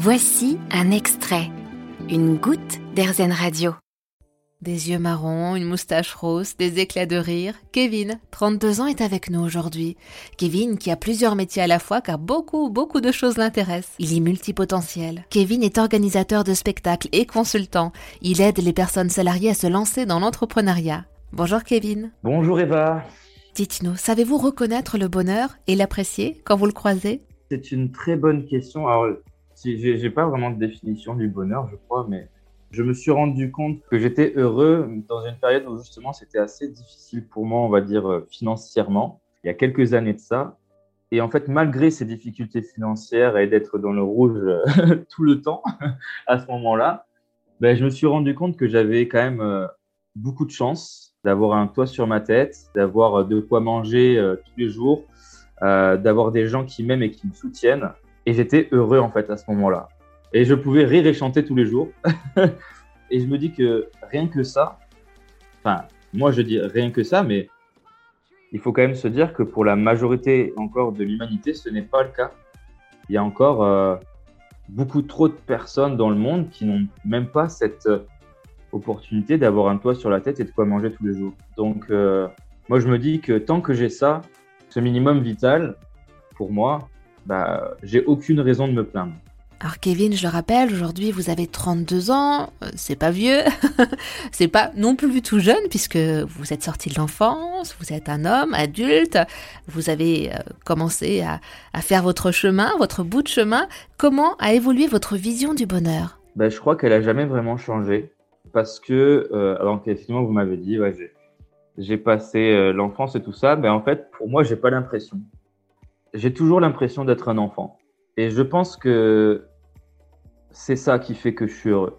Voici un extrait, une goutte d'Airzen Radio. Des yeux marrons, une moustache rose, des éclats de rire. Kevin, 32 ans, est avec nous aujourd'hui. Kevin qui a plusieurs métiers à la fois car beaucoup, beaucoup de choses l'intéressent. Il est multipotentiel. Kevin est organisateur de spectacles et consultant. Il aide les personnes salariées à se lancer dans l'entrepreneuriat. Bonjour Kevin. Bonjour Eva. Dites-nous, savez-vous reconnaître le bonheur et l'apprécier quand vous le croisez? C'est une très bonne question. Alors, j'ai pas vraiment de définition du bonheur, je crois, mais je me suis rendu compte que j'étais heureux dans une période où justement c'était assez difficile pour moi, on va dire euh, financièrement, il y a quelques années de ça. Et en fait, malgré ces difficultés financières et d'être dans le rouge euh, tout le temps à ce moment-là, ben, je me suis rendu compte que j'avais quand même euh, beaucoup de chance d'avoir un toit sur ma tête, d'avoir de quoi manger tous les jours, d'avoir des gens qui m'aiment et qui me soutiennent. Et j'étais heureux en fait à ce moment-là. Et je pouvais rire et chanter tous les jours. et je me dis que rien que ça, enfin, moi je dis rien que ça, mais il faut quand même se dire que pour la majorité encore de l'humanité, ce n'est pas le cas. Il y a encore euh, beaucoup trop de personnes dans le monde qui n'ont même pas cette euh, opportunité d'avoir un toit sur la tête et de quoi manger tous les jours. Donc, euh, moi, je me dis que tant que j'ai ça, ce minimum vital, pour moi, bah, j'ai aucune raison de me plaindre. Alors Kevin, je le rappelle, aujourd'hui vous avez 32 ans, euh, c'est pas vieux, c'est pas non plus tout jeune puisque vous êtes sorti de l'enfance, vous êtes un homme adulte, vous avez euh, commencé à, faire votre chemin, votre bout de chemin. Comment a évolué votre vision du bonheur? Ben, Je crois qu'elle a jamais vraiment changé parce que, euh, alors effectivement vous m'avez dit, ouais, j'ai passé l'enfance et tout ça, mais en fait pour moi j'ai pas l'impression. J'ai toujours l'impression d'être un enfant. Et je pense que c'est ça qui fait que je suis heureux.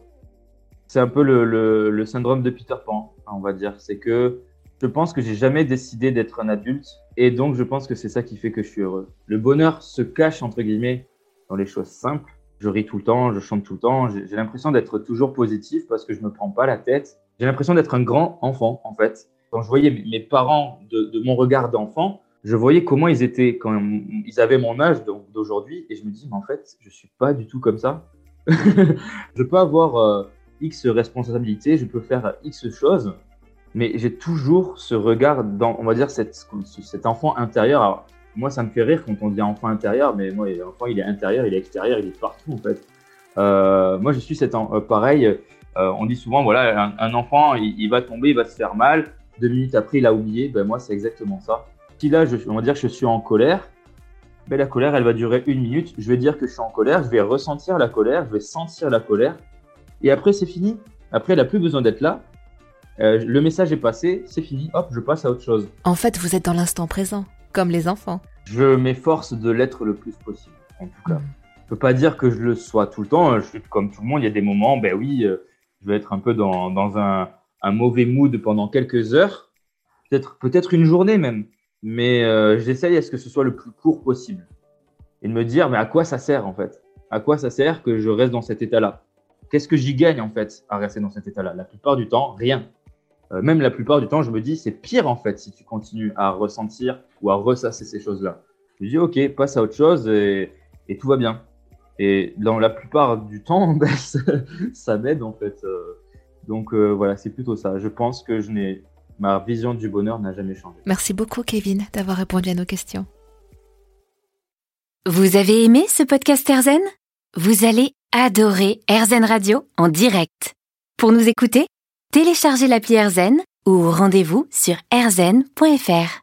C'est un peu le, syndrome de Peter Pan, on va dire. C'est que je pense que j'ai jamais décidé d'être un adulte et donc je pense que c'est ça qui fait que je suis heureux. Le bonheur se cache entre guillemets dans les choses simples. Je ris tout le temps, je chante tout le temps. J'ai l'impression d'être toujours positif parce que je me prends pas la tête. J'ai l'impression d'être un grand enfant en fait. Quand je voyais mes parents de mon regard d'enfant, je voyais comment ils étaient quand ils avaient mon âge d'aujourd'hui et je me dis mais en fait je suis pas du tout comme ça je peux avoir euh, X responsabilités, je peux faire X choses, mais j'ai toujours ce regard dans, on va dire, cet enfant intérieur. Alors, moi, ça me fait rire quand on dit enfant intérieur, mais moi, l'enfant, il est intérieur, il est extérieur, il est partout, en fait. Euh, moi, je suis cet euh, pareil. on dit souvent, voilà, un, enfant, il, va tomber, il va se faire mal. Deux minutes après, il a oublié. Ben, moi, c'est exactement ça. Si là, je, on va dire que je suis en colère, ben, la colère, elle va durer une minute. Je vais dire que je suis en colère, je vais ressentir la colère, je vais sentir la colère. Et après, c'est fini. Après, elle n'a plus besoin d'être là. Euh, le message est passé, c'est fini. Hop, je passe à autre chose. En fait, vous êtes dans l'instant présent, comme les enfants. Je m'efforce de l'être le plus possible, en tout cas. Je ne peux pas dire que je le sois tout le temps. Je suis comme tout le monde. Il y a des moments, ben oui, euh, je vais être un peu dans, dans un, un mauvais mood pendant quelques heures, peut-être peut-être une journée même mais euh, j'essaye à ce que ce soit le plus court possible et de me dire mais à quoi ça sert en fait? À quoi ça sert que je reste dans cet état-là? Qu'est-ce que j'y gagne en fait à rester dans cet état-là? La plupart du temps, rien. Euh, même la plupart du temps, je me dis c'est pire en fait si tu continues à ressentir ou à ressasser ces choses-là. Je dis ok, passe à autre chose et, tout va bien. Et dans la plupart du temps, ben, ça, m'aide en fait. Euh. donc voilà, c'est plutôt ça. Je pense que je n'ai ma vision du bonheur n'a jamais changé. Merci beaucoup, Kevin, d'avoir répondu à nos questions. Vous avez aimé ce podcast Erzen Vous allez adorer Erzen Radio en direct. Pour nous écouter, téléchargez l'appli Erzen ou rendez-vous sur erzen.fr.